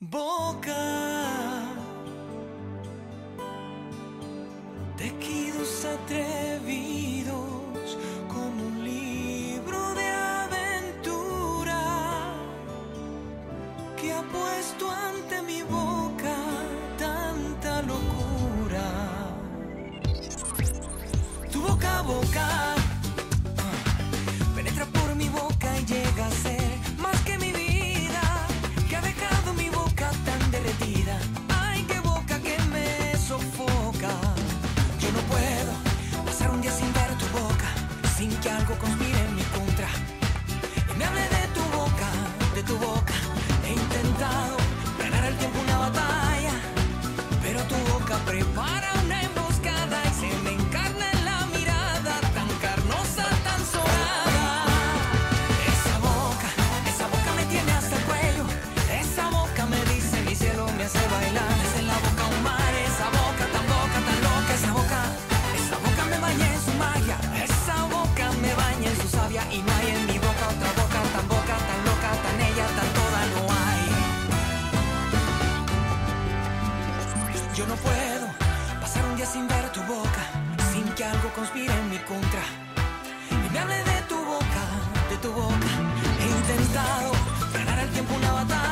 boca. Tejidos atrevidos como un libro de aventura que ha puesto ante mi boca tanta locura. Tu boca boca. conspira en mi contra y me hable de tu boca, de tu boca. He intentado ganar al tiempo una batalla.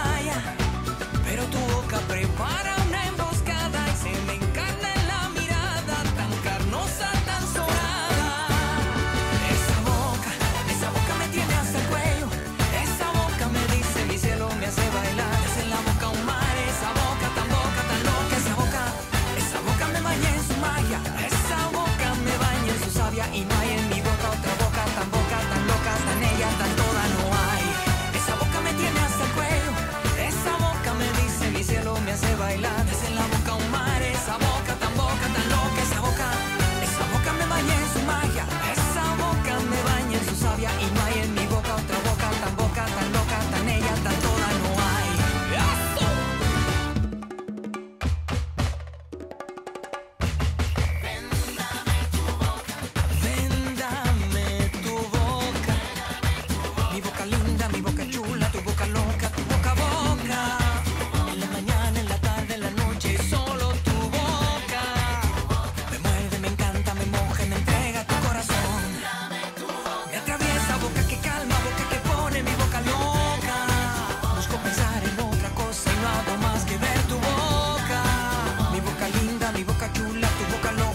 temblar, tu boca no